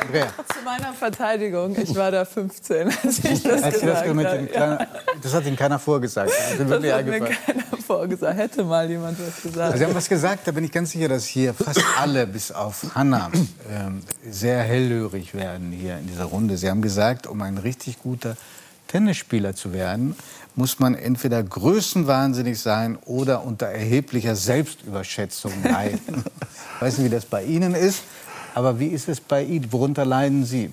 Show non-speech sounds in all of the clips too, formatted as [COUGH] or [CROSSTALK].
Andrea. Zu meiner Verteidigung, ich war da 15, als ich das Als gesagt das, habe. kleinen, das hat Ihnen keiner vorgesagt. Das Das hat mir eingefallen. keiner vorgesagt. Hätte mal jemand was gesagt. Also Sie haben was gesagt, da bin ich ganz sicher, dass hier fast alle, bis auf Hanna, ähm, sehr hellhörig werden hier in dieser Runde. Sie haben gesagt, um ein richtig guter Tennisspieler zu werden, muss man entweder größenwahnsinnig sein oder unter erheblicher Selbstüberschätzung leiden. [LAUGHS] Ich weiß nicht, wie das bei Ihnen ist, aber wie ist es bei Ihnen? Worunter leiden Sie?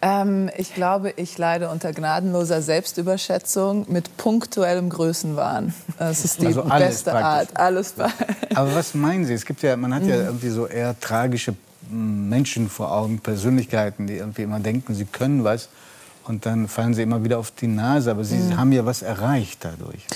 Ähm, ich glaube, ich leide unter gnadenloser Selbstüberschätzung mit punktuellem Größenwahn. Das ist die Also alles beste praktisch. Art. Alles bei. Aber was meinen Sie? Es gibt ja, man hat ja irgendwie so eher tragische Menschen vor Augen, Persönlichkeiten, die irgendwie immer denken, sie können was und dann fallen sie immer wieder auf die Nase. Aber sie haben ja was erreicht dadurch.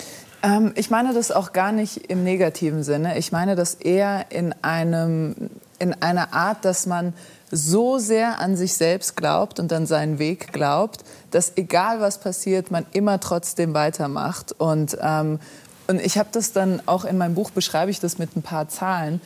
Ähm, ich meine das auch gar nicht im negativen Sinne. Ich meine das eher in, einem, in einer Art, dass man so sehr an sich selbst glaubt und an seinen Weg glaubt, dass egal was passiert, man immer trotzdem weitermacht. Und, ähm, und ich habe das dann auch in meinem Buch, beschreibe ich das mit ein paar Zahlen.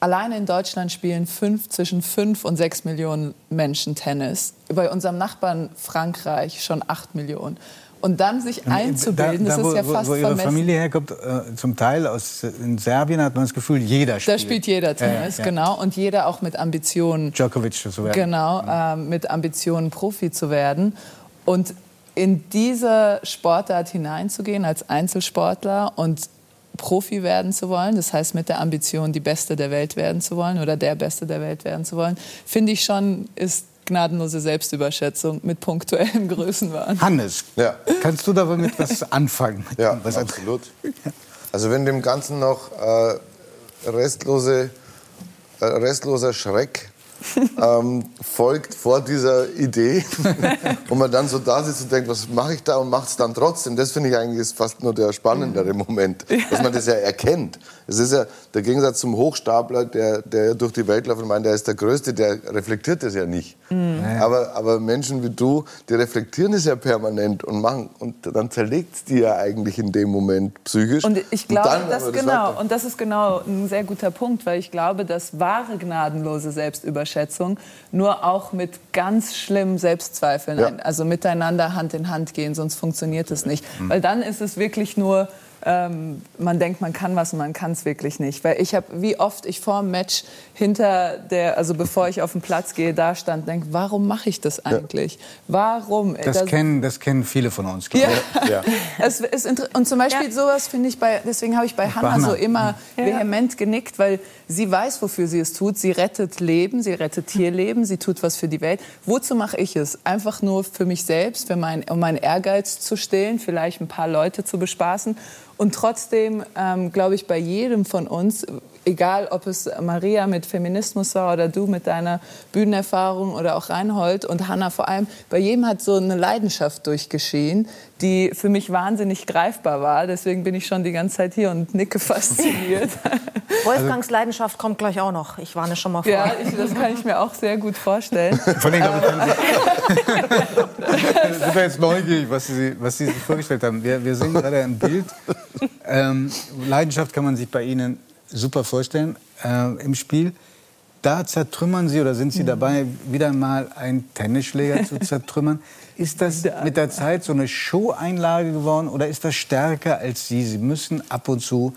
Alleine in Deutschland spielen fünf, zwischen fünf und sechs Millionen Menschen Tennis. Bei unserem Nachbarn Frankreich schon acht Millionen. Und dann sich einzubilden, da, das wo, ist ja wo, fast wo Ihre vermessen. Familie herkommt, äh, zum Teil aus in Serbien hat man das Gefühl, jeder spielt. Da spielt jeder Tennis, Ja, ja. genau. Und jeder auch mit Ambitionen, Djokovic zu werden. genau, ähm, mit Ambitionen Profi zu werden. Und in diese Sportart hineinzugehen als Einzelsportler und Profi werden zu wollen, das heißt mit der Ambition, die Beste der Welt werden zu wollen oder der Beste der Welt werden zu wollen, finde ich schon, ist gnadenlose Selbstüberschätzung mit punktuellem [LAUGHS] Größenwahn. Hannes, Ja. kannst du damit was anfangen? Ja, was absolut. Also wenn dem Ganzen noch äh, restlose, äh, restloser Schreck ähm, folgt vor dieser Idee [LAUGHS] und man dann so da sitzt und denkt, was mache ich da und macht es dann trotzdem. Das finde ich eigentlich ist fast nur der spannendere Moment, dass man das ja erkennt. Es ist ja der Gegensatz zum Hochstapler, der, der durch die Welt läuft und meint, der ist der Größte, der reflektiert das ja nicht. Aber, aber Menschen wie du, die reflektieren es ja permanent und machen und dann zerlegt es die ja eigentlich in dem Moment psychisch. Und ich glaube, dann das, das genau, und das ist genau ein sehr guter Punkt, weil ich glaube, dass wahre gnadenlose Selbstüberschätzung nur auch mit ganz schlimmen Selbstzweifeln, Ja. also miteinander Hand in Hand gehen, sonst funktioniert es nicht. Mhm. Weil dann ist es wirklich nur, ähm, man denkt, man kann was und man kann es wirklich nicht. Weil ich habe, wie oft ich vor dem Match hinter der, also bevor ich auf den Platz gehe, da stand, denke, warum mache ich das eigentlich? Warum? Das, kennen, das kennen viele von uns. ich. [LAUGHS] Ja. Es ist inter- und zum Beispiel sowas finde ich bei, deswegen habe ich bei Hannah Hannah. so immer vehement genickt, weil sie weiß, wofür sie es tut. Sie rettet Leben, sie rettet Tierleben, sie tut was für die Welt. Wozu mache ich es? Einfach nur für mich selbst, für mein, um meinen Ehrgeiz zu stillen, vielleicht ein paar Leute zu bespaßen. Und trotzdem ähm, glaube ich bei jedem von uns, egal ob es Maria mit Feminismus war oder du mit deiner Bühnenerfahrung oder auch Reinhold und Hanna vor allem, bei jedem hat so eine Leidenschaft durchgeschehen, die für mich wahnsinnig greifbar war. Deswegen bin ich schon die ganze Zeit hier und nicke fasziniert. [LAUGHS] Wolfgangs Leidenschaft kommt gleich auch noch. Ich warne schon mal vor. ja, ich, das kann ich mir auch sehr gut vorstellen. [LAUGHS] Von denen, können Sie, [LAUGHS] sind wir jetzt neugierig, was Sie, was Sie sich vorgestellt haben. Wir, wir sehen gerade ein Bild. Ähm, Leidenschaft kann man sich bei Ihnen super vorstellen äh, im Spiel. Da zertrümmern Sie oder sind Sie dabei, wieder mal einen Tennisschläger zu [LAUGHS] zertrümmern. Ist das mit der Zeit so eine Show-Einlage geworden oder ist das stärker als Sie? Sie müssen ab und zu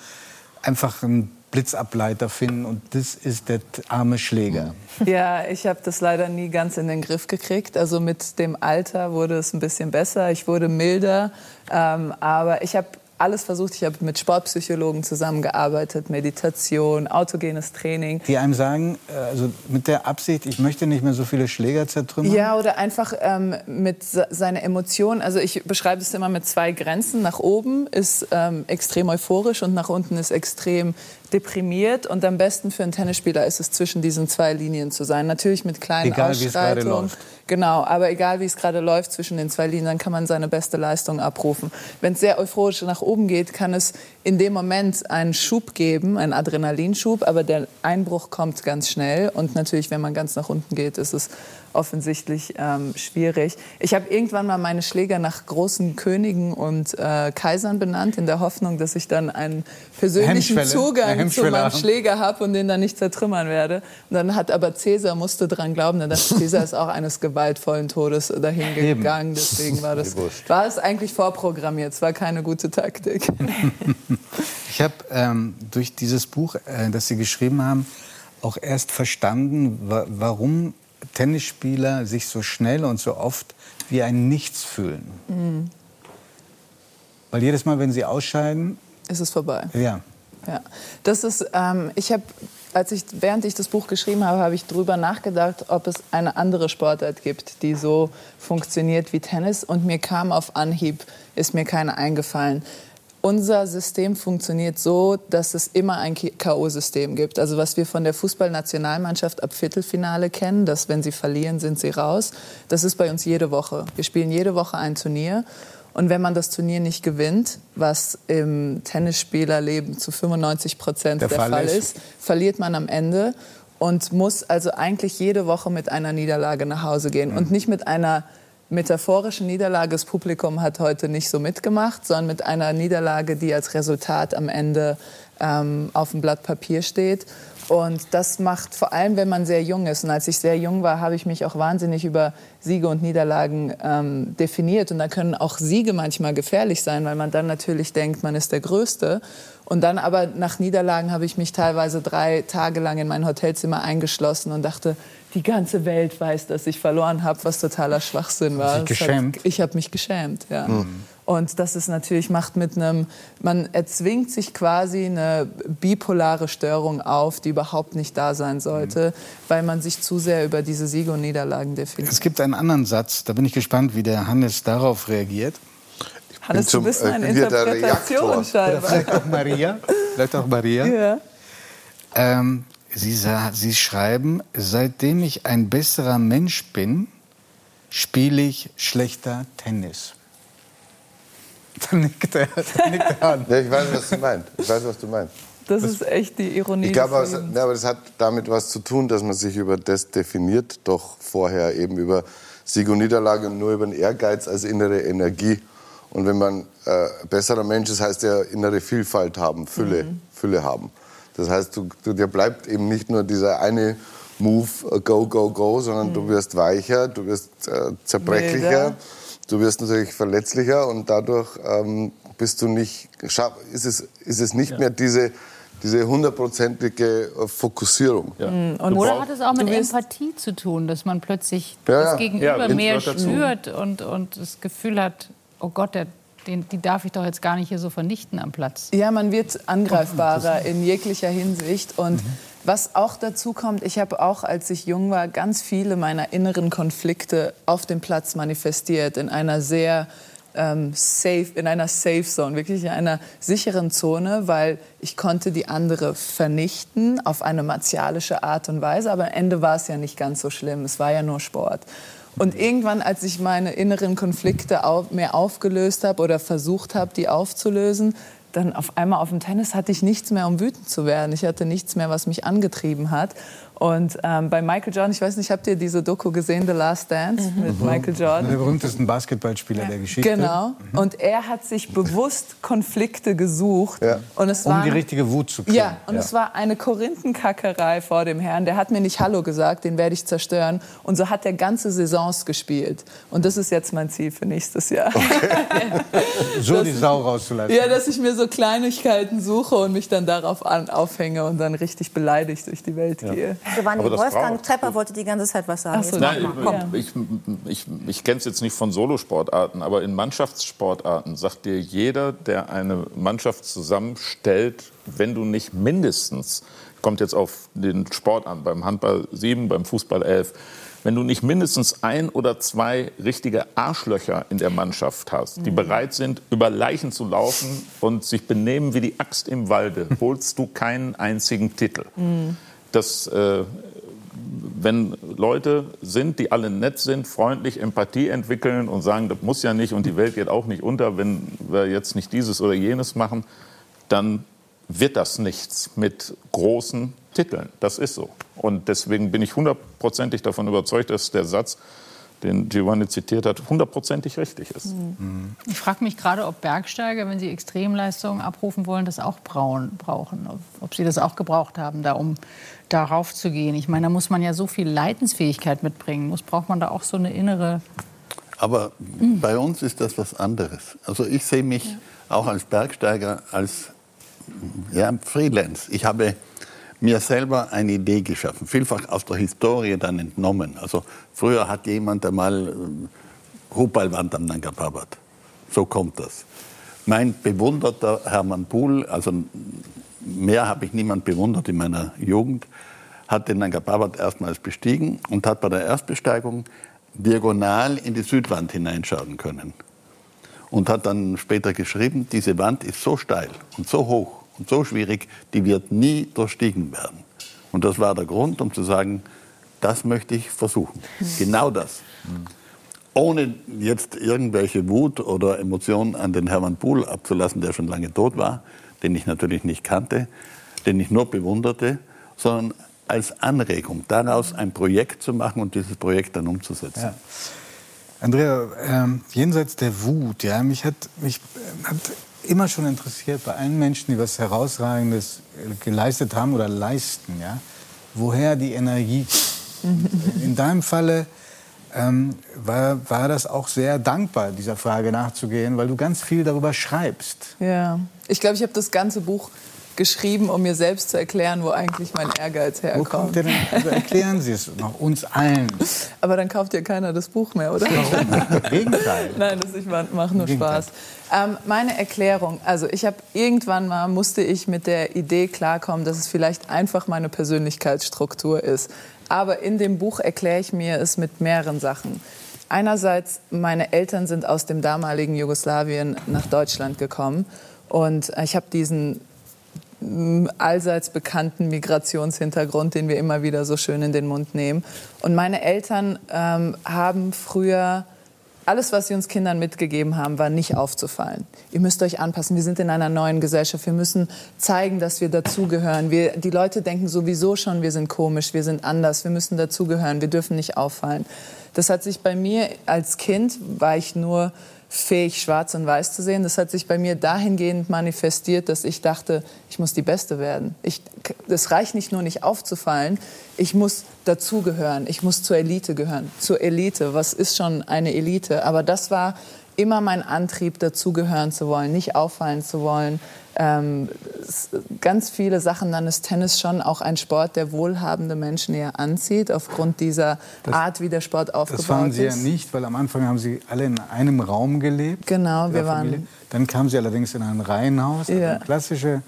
einfach einen Blitzableiter finden und das ist der arme Schläger. Ja, ich habe das leider nie ganz in den Griff gekriegt. Also mit dem Alter wurde es ein bisschen besser. Ich wurde milder. Ähm, aber ich habe alles versucht. Ich habe mit Sportpsychologen zusammengearbeitet, Meditation, autogenes Training. Die einem sagen, äh, also mit der Absicht, ich möchte nicht mehr so viele Schläger zertrümmern. Ja, oder einfach ähm, mit se- seiner Emotion. Also ich beschreibe es immer mit zwei Grenzen. Nach oben ist ähm, extrem euphorisch und nach unten ist extrem deprimiert. Und am besten für einen Tennisspieler ist es zwischen diesen zwei Linien zu sein. Natürlich mit kleinen Egal, Ausschreitungen. läuft. Genau, aber egal wie es gerade läuft zwischen den zwei Linien, dann kann man seine beste Leistung abrufen. Wenn es sehr euphorisch nach oben geht, kann es in dem Moment einen Schub geben, einen Adrenalinschub, aber der Einbruch kommt ganz schnell. Und natürlich, wenn man ganz nach unten geht, ist es offensichtlich ähm, schwierig. Ich habe irgendwann mal meine Schläger nach großen Königen und äh, Kaisern benannt, in der Hoffnung, dass ich dann einen persönlichen Zugang zu meinem. Schläger habe und den dann nicht zertrümmern werde. Und dann hat aber Cäsar musste dran glauben, denn das [LAUGHS] Cäsar ist auch eines gewaltvollen Todes dahin gegangen. Deswegen war das war es eigentlich vorprogrammiert. Es war keine gute Taktik. [LAUGHS] Ich habe ähm, durch dieses Buch, äh, das Sie geschrieben haben, auch erst verstanden, wa warum Tennisspieler sich so schnell und so oft wie ein Nichts fühlen. Mhm. Weil jedes Mal, wenn sie ausscheiden, ist es vorbei. ja, Ja, das ist, ähm, ich habe, als ich, während ich das Buch geschrieben habe, habe ich darüber nachgedacht, ob es eine andere Sportart gibt, die so funktioniert wie Tennis. Und mir kam auf Anhieb, ist mir keine eingefallen. Unser System funktioniert so, dass es immer ein K.O.-System gibt. Also was wir von der Fußballnationalmannschaft ab Viertelfinale kennen, dass wenn sie verlieren, sind sie raus. Das ist bei uns jede Woche. Wir spielen jede Woche ein Turnier. Und wenn man das Turnier nicht gewinnt, was im Tennisspielerleben zu 95 Prozent Der der, Fall Fall, ist. ist, verliert man am Ende und muss also eigentlich jede Woche mit einer Niederlage nach Hause gehen. Und nicht mit einer metaphorischen Niederlage. Das Publikum hat heute nicht so mitgemacht, sondern mit einer Niederlage, die als Resultat am Ende ähm, auf dem Blatt Papier steht. Und das macht vor allem, wenn man sehr jung ist. Und als ich sehr jung war, habe ich mich auch wahnsinnig über Siege und Niederlagen ähm, definiert. Und da können auch Siege manchmal gefährlich sein, weil man dann natürlich denkt, man ist der Größte. Und dann aber nach Niederlagen habe ich mich teilweise drei Tage lang in mein Hotelzimmer eingeschlossen und dachte, die ganze Welt weiß, dass ich verloren habe, was totaler Schwachsinn war. sich Es hat- geschämt? ich habe mich geschämt, ja. Und das ist natürlich, macht mit einem, man erzwingt sich quasi eine bipolare Störung auf, die überhaupt nicht da sein sollte, weil man sich zu sehr über diese Siege und Niederlagen definiert. es gibt einen anderen Satz, da bin ich gespannt, wie der Hannes darauf reagiert. Hannes, zum- du bist ich eine hier der Interpretation scheinbar. vielleicht auch Maria. Vielleicht auch Maria. Ja. Ähm, Sie, sa- Sie schreiben, seitdem ich ein besserer Mensch bin, spiele ich schlechter Tennis. [LAUGHS] Dann nickt er, dann nickt er an. Ja, ich weiß, was du meinst. Ich weiß, was du meinst. Das ist echt die Ironie. Ich glaube, des aber, Lebens. ja, aber das hat damit was zu tun, dass man sich über das definiert, doch vorher eben über Sieg und Niederlage und nur über den Ehrgeiz als innere Energie. Und wenn man äh, besserer Mensch ist, heißt ja innere Vielfalt haben, Fülle, Fülle haben. Das heißt, du, du, dir bleibt eben nicht nur dieser eine Move, äh, go, go, go, sondern du wirst weicher, du wirst äh, zerbrechlicher, Milder. Du wirst natürlich verletzlicher und dadurch ähm, bist du nicht, ist es, ist es nicht mehr diese, diese hundertprozentige äh, Fokussierung. Und Oder hat es auch mit Empathie zu tun, dass man plötzlich Ja, ja. das Gegenüber Ja, mehr spürt und, und das Gefühl hat, oh Gott, der, den, die darf ich doch jetzt gar nicht hier so vernichten am Platz. Ja, man wird angreifbarer in jeglicher Hinsicht. Und was auch dazu kommt, ich habe auch, als ich jung war, ganz viele meiner inneren Konflikte auf dem Platz manifestiert, in einer sehr ähm, safe, in einer Safe Zone, wirklich in einer sicheren Zone, weil ich konnte die andere vernichten auf eine martialische Art und Weise. Aber am Ende war es ja nicht ganz so schlimm. Es war ja nur Sport. Und irgendwann, als ich meine inneren Konflikte au mehr aufgelöst habe oder versucht habe, die aufzulösen, dann auf einmal auf dem Tennis hatte ich nichts mehr, um wütend zu werden. Ich hatte nichts mehr, was mich angetrieben hat. Und ähm, bei Michael Jordan, ich weiß nicht, habt ihr diese Doku gesehen, The Last Dance mit Michael Der Jordan? berühmtesten Basketballspieler der Geschichte. Genau. Und er hat sich bewusst Konflikte gesucht. Ja. Und es Um waren- die richtige Wut zu kriegen. ja, und es war eine Korinthenkackerei vor dem Herrn. Der hat mir nicht Hallo gesagt, den werde ich zerstören. Und so hat er ganze Saisons gespielt. Und das ist jetzt mein Ziel für nächstes Jahr. [LAUGHS] So die Sau rauszulassen. Ja, dass ich mir so Kleinigkeiten suche und mich dann darauf an, aufhänge und dann richtig beleidigt durch die Welt gehe. Giovanni Aber das Wolfgang Trepper wollte die ganze Zeit was sagen. So, Nein. Ja. ich, ich, ich kenne es jetzt nicht von Solosportarten, aber in Mannschaftssportarten sagt dir jeder, der eine Mannschaft zusammenstellt, wenn du nicht mindestens, kommt jetzt auf den Sport an, beim Handball 7, beim Fußball 11, wenn du nicht mindestens ein oder zwei richtige Arschlöcher in der Mannschaft hast, die bereit sind, über Leichen zu laufen und sich benehmen wie die Axt im Walde, holst du keinen einzigen Titel. Das äh, wenn Leute sind, die alle nett sind, freundlich, Empathie entwickeln und sagen, das muss ja nicht und die Welt geht auch nicht unter, wenn wir jetzt nicht dieses oder jenes machen, dann wird das nichts mit großen Titeln. Das ist so. Und deswegen bin ich hundertprozentig davon überzeugt, dass der Satz, den Giovanni zitiert hat, hundertprozentig richtig ist. Mhm. Ich frage mich gerade, ob Bergsteiger, wenn sie Extremleistungen abrufen wollen, das auch brauen, brauchen. Ob, ob sie das auch gebraucht haben, da, um darauf zu gehen. Ich meine, da muss man ja so viel Leidensfähigkeit mitbringen. Muss, braucht man da auch so eine innere... Aber mhm. bei uns ist das was anderes. Also ich sehe mich ja. auch als Bergsteiger als ja, Freelance. Ich habe mir selber eine Idee geschaffen, vielfach aus der Historie dann entnommen. Also früher hat jemand einmal äh, Hupalwand am Nanga Parbat. So kommt das. Mein bewunderter Hermann Pohl, also mehr habe ich niemand bewundert in meiner Jugend, hat den Nanga Parbat erstmals bestiegen und hat bei der Erstbesteigung diagonal in die Südwand hineinschauen können. Und hat dann später geschrieben, diese Wand ist so steil und so hoch und so schwierig, die wird nie durchstiegen werden. Und das war der Grund, um zu sagen, das möchte ich versuchen. Genau das. Ohne jetzt irgendwelche Wut oder Emotionen an den Hermann Pohl abzulassen, der schon lange tot war, den ich natürlich nicht kannte, den ich nur bewunderte, sondern als Anregung, daraus ein Projekt zu machen und dieses Projekt dann umzusetzen. Ja. Andrea, ähm, jenseits der Wut, ja, mich hat, mich äh, hat immer schon interessiert bei allen Menschen, die was Herausragendes geleistet haben oder leisten, ja, woher die Energie. In deinem Falle ähm, war, war das auch sehr dankbar, dieser Frage nachzugehen, weil du ganz viel darüber schreibst. Ja, ich glaube, ich habe das ganze Buch geschrieben, um mir selbst zu erklären, wo eigentlich mein Ehrgeiz herkommt. Wo kommt der denn? Also erklären Sie es noch uns allen. [LAUGHS] Aber dann kauft ja keiner das Buch mehr, oder? Warum? [LAUGHS] Gegenteil. Nein, das ich mache nur Spaß. Ähm, meine Erklärung, also ich habe irgendwann mal musste ich mit der Idee klarkommen, dass es vielleicht einfach meine Persönlichkeitsstruktur ist. Aber in dem Buch erkläre ich mir es mit mehreren Sachen. Einerseits, meine Eltern sind aus dem damaligen Jugoslawien nach Deutschland gekommen. Und ich habe diesen allseits bekannten Migrationshintergrund, den wir immer wieder so schön in den Mund nehmen. Und meine Eltern ähm, haben früher alles, was sie uns Kindern mitgegeben haben, war nicht aufzufallen. Ihr müsst euch anpassen. Wir sind in einer neuen Gesellschaft. Wir müssen zeigen, dass wir dazugehören. Wir, die Leute denken sowieso schon, wir sind komisch, wir sind anders. Wir müssen dazugehören. Wir dürfen nicht auffallen. Das hat sich bei mir als Kind, war ich nur fähig, schwarz und weiß zu sehen. Das hat sich bei mir dahingehend manifestiert, dass ich dachte, ich muss die Beste werden. Es reicht nicht nur nicht aufzufallen, ich muss dazugehören, ich muss zur Elite gehören. Zur Elite, was ist schon eine Elite? Aber das war immer mein Antrieb, dazugehören zu wollen, nicht auffallen zu wollen, ähm, ganz viele Sachen, dann ist Tennis schon auch ein Sport, der wohlhabende Menschen eher anzieht, aufgrund dieser das, Art, wie der Sport aufgebaut ist. Das waren Sie ja nicht, weil am Anfang haben Sie alle in einem Raum gelebt. Genau, wir waren. Dann kamen Sie allerdings in ein Reihenhaus, ja. eine klassische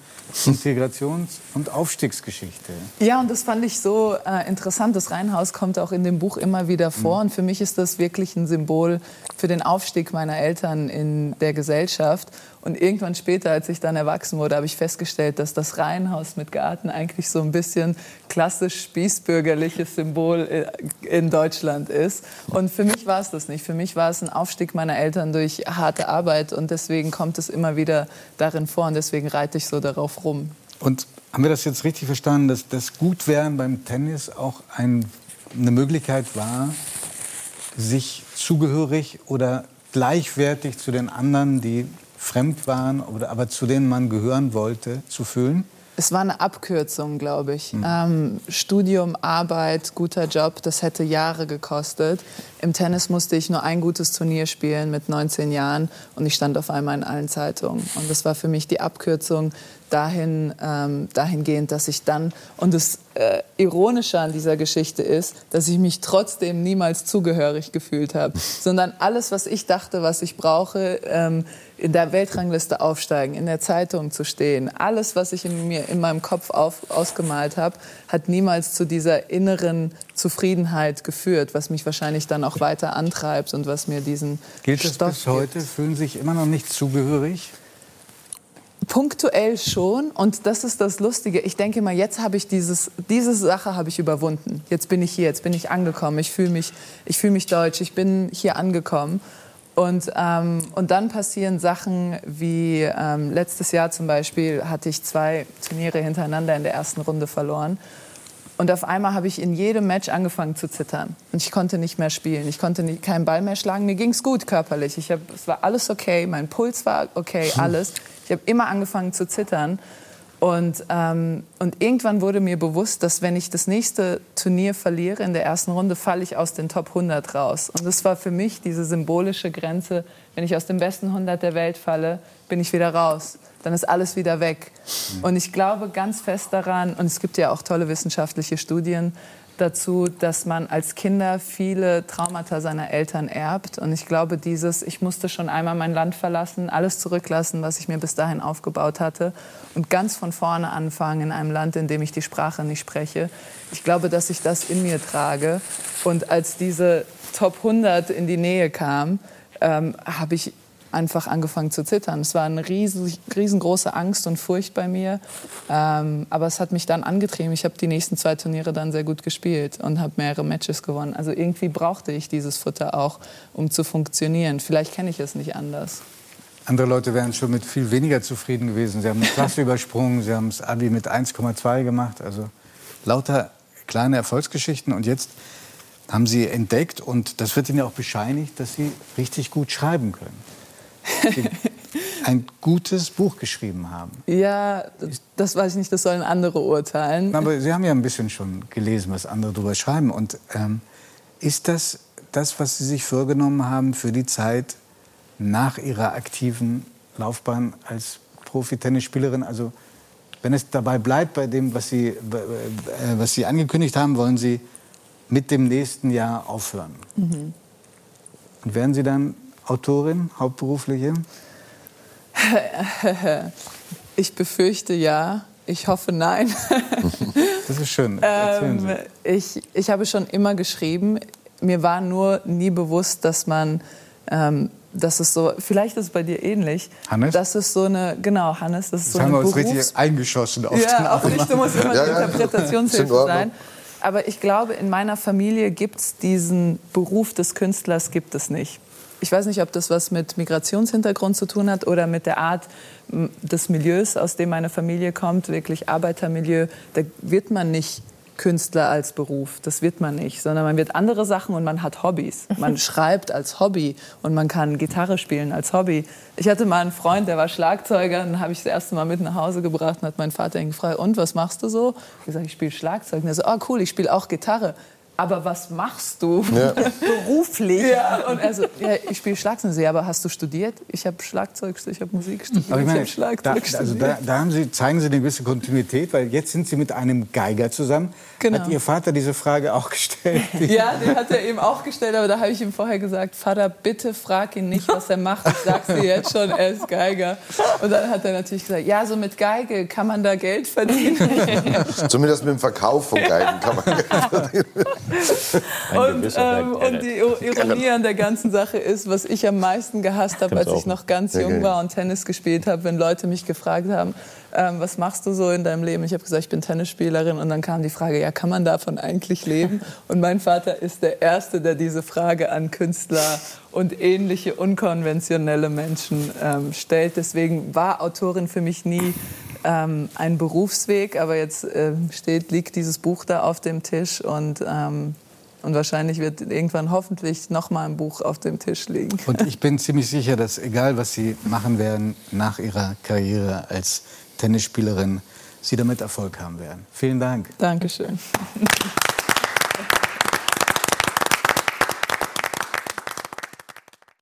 Integrations- und Aufstiegsgeschichte. Ja, und das fand ich so äh, interessant. Das Reihenhaus kommt auch in dem Buch immer wieder vor. Mhm. Und für mich ist das wirklich ein Symbol für den Aufstieg meiner Eltern in der Gesellschaft. Und irgendwann später, als ich dann erwachsen wurde, habe ich festgestellt, dass das Reihenhaus mit Garten eigentlich so ein bisschen klassisch spießbürgerliches Symbol äh, in Deutschland ist. Und für mich war es das nicht. Für mich war es ein Aufstieg meiner Eltern durch harte Arbeit. Und deswegen kommt es immer wieder darin vor. Und deswegen reite ich so darauf rum. Und haben wir das jetzt richtig verstanden, dass das Gutwerden beim Tennis auch ein, eine Möglichkeit war, sich zugehörig oder gleichwertig zu den anderen, die fremd waren, oder aber zu denen man gehören wollte, zu fühlen? Es war eine Abkürzung, glaube ich. Mhm. Ähm, Studium, Arbeit, guter Job, das hätte Jahre gekostet. Im Tennis musste ich nur ein gutes Turnier spielen mit 19 Jahren und ich stand auf einmal in allen Zeitungen. Und das war für mich die Abkürzung dahin, ähm, dahingehend, dass ich dann, und das äh, Ironische an dieser Geschichte ist, dass ich mich trotzdem niemals zugehörig gefühlt habe, [LAUGHS] sondern alles, was ich dachte, was ich brauche, ähm, in der Weltrangliste aufsteigen, in der Zeitung zu stehen, alles, was ich in, mir, in meinem Kopf auf, ausgemalt habe, hat niemals zu dieser inneren Zufriedenheit geführt, was mich wahrscheinlich dann auch weiter antreibt und was mir diesen Gilt das Stoff bis heute? Gibt. Fühlen sich immer noch nicht zugehörig? Punktuell schon und das ist das Lustige. Ich denke mal, jetzt habe ich dieses, diese Sache habe ich überwunden. Jetzt bin ich hier, jetzt bin ich angekommen. Ich fühle mich, ich fühle mich deutsch. Ich bin hier angekommen und, ähm, und dann passieren Sachen wie ähm, letztes Jahr zum Beispiel hatte ich zwei Turniere hintereinander in der ersten Runde verloren. Und auf einmal habe ich in jedem Match angefangen zu zittern. Und ich konnte nicht mehr spielen. Ich konnte nicht, keinen Ball mehr schlagen. Mir ging es gut körperlich. Ich hab, es war alles okay. Mein Puls war okay, alles. Ich habe immer angefangen zu zittern. Und, ähm, und irgendwann wurde mir bewusst, dass wenn ich das nächste Turnier verliere in der ersten Runde, falle ich aus den Top 100 raus. Und das war für mich diese symbolische Grenze. Wenn ich aus den besten 100 der Welt falle, bin ich wieder raus. Dann ist alles wieder weg. Und ich glaube ganz fest daran, und es gibt ja auch tolle wissenschaftliche Studien, dazu, dass man als Kinder viele Traumata seiner Eltern erbt. Und ich glaube, dieses, ich musste schon einmal mein Land verlassen, alles zurücklassen, was ich mir bis dahin aufgebaut hatte und ganz von vorne anfangen in einem Land, in dem ich die Sprache nicht spreche. Ich glaube, dass ich das in mir trage. Und als diese Top 100 in die Nähe kam, ähm, habe ich einfach angefangen zu zittern. Es war eine riesig, riesengroße Angst und Furcht bei mir. Ähm, aber es hat mich dann angetrieben. Ich habe die nächsten zwei Turniere dann sehr gut gespielt und habe mehrere Matches gewonnen. Also irgendwie brauchte ich dieses Futter auch, um zu funktionieren. Vielleicht kenne ich es nicht anders. Andere Leute wären schon mit viel weniger zufrieden gewesen. Sie haben eine Klasse [LAUGHS] übersprungen, sie haben das Abi mit 1,2 gemacht. Also lauter kleine Erfolgsgeschichten. Und jetzt haben sie entdeckt, und das wird ihnen auch bescheinigt, dass sie richtig gut schreiben können. Ein gutes Buch geschrieben haben. Ja, das weiß ich nicht, das sollen andere urteilen. Aber Sie haben ja ein bisschen schon gelesen, was andere darüber schreiben. Und ähm, ist das das, was Sie sich vorgenommen haben für die Zeit nach Ihrer aktiven Laufbahn als Profi-Tennisspielerin? Also wenn es dabei bleibt bei dem, was Sie, äh, was Sie angekündigt haben, wollen Sie mit dem nächsten Jahr aufhören. Mhm. Und werden Sie dann Autorin, hauptberufliche? [LAUGHS] Ich befürchte ja. Ich hoffe nein. [LAUGHS] das ist schön. Ähm, ich, ich habe schon immer geschrieben. Mir war nur nie bewusst, dass man, ähm, dass es so, vielleicht ist es bei dir ähnlich. Hannes? Das ist so eine, genau, Hannes, das ist das so haben eine wir uns Berufs richtig eingeschossen auf Ja, auch nicht, du musst immer Ja, die ja. Interpretationshilfe sein. Aber ich glaube, in meiner Familie gibt es diesen Beruf des Künstlers gibt es nicht. Ich weiß nicht, ob das was mit Migrationshintergrund zu tun hat oder mit der Art des Milieus, aus dem meine Familie kommt, wirklich Arbeitermilieu. Da wird man nicht Künstler als Beruf, das wird man nicht, sondern man wird andere Sachen und man hat Hobbys. [LAUGHS] Man schreibt als Hobby und man kann Gitarre spielen als Hobby. Ich hatte mal einen Freund, der war Schlagzeuger, den habe ich das erste Mal mit nach Hause gebracht und hat mein Vater ihn gefragt, und was machst du so? Ich gesagt, ich spiele Schlagzeug. Und er so, oh cool, ich spiele auch Gitarre. Aber was machst du Ja. [LAUGHS] beruflich? Ja, und er so, ja, ich spiele Schlagzeug. Ich aber hast du studiert? Ich habe Schlagzeug, ich habe Musik studiert, Aber ich meine, habe Schlagzeug da, studiert. also da, da haben Sie, zeigen Sie eine gewisse Kontinuität, weil jetzt sind Sie mit einem Geiger zusammen. Genau. Hat Ihr Vater diese Frage auch gestellt? [LAUGHS] Ja, den hat er eben auch gestellt, aber da habe ich ihm vorher gesagt, Vater, bitte frag ihn nicht, was er macht. Ich sag's dir jetzt schon, er ist Geiger. Und dann hat er natürlich gesagt, ja, so mit Geige kann man da Geld verdienen. [LAUGHS] Zumindest mit dem Verkauf von Geigen kann man. Ein Und, ähm, und die Ironie an der ganzen Sache ist, was ich am meisten gehasst habe, als ich noch ganz jung war und Tennis gespielt habe, wenn Leute mich gefragt haben, ähm, was machst du so in deinem Leben? Ich habe gesagt, ich bin Tennisspielerin und dann kam die Frage, ja, kann man davon eigentlich leben? Und mein Vater ist der Erste, der diese Frage an Künstler und ähnliche unkonventionelle Menschen ähm, stellt. Deswegen war Autorin für mich nie ähm, ein Berufsweg, aber jetzt ähm, steht, liegt dieses Buch da auf dem Tisch und ähm, und wahrscheinlich wird irgendwann hoffentlich noch mal ein Buch auf dem Tisch liegen. Und ich bin ziemlich sicher, dass egal was Sie machen werden nach Ihrer Karriere als Tennisspielerin, Sie damit Erfolg haben werden. Vielen Dank. Dankeschön.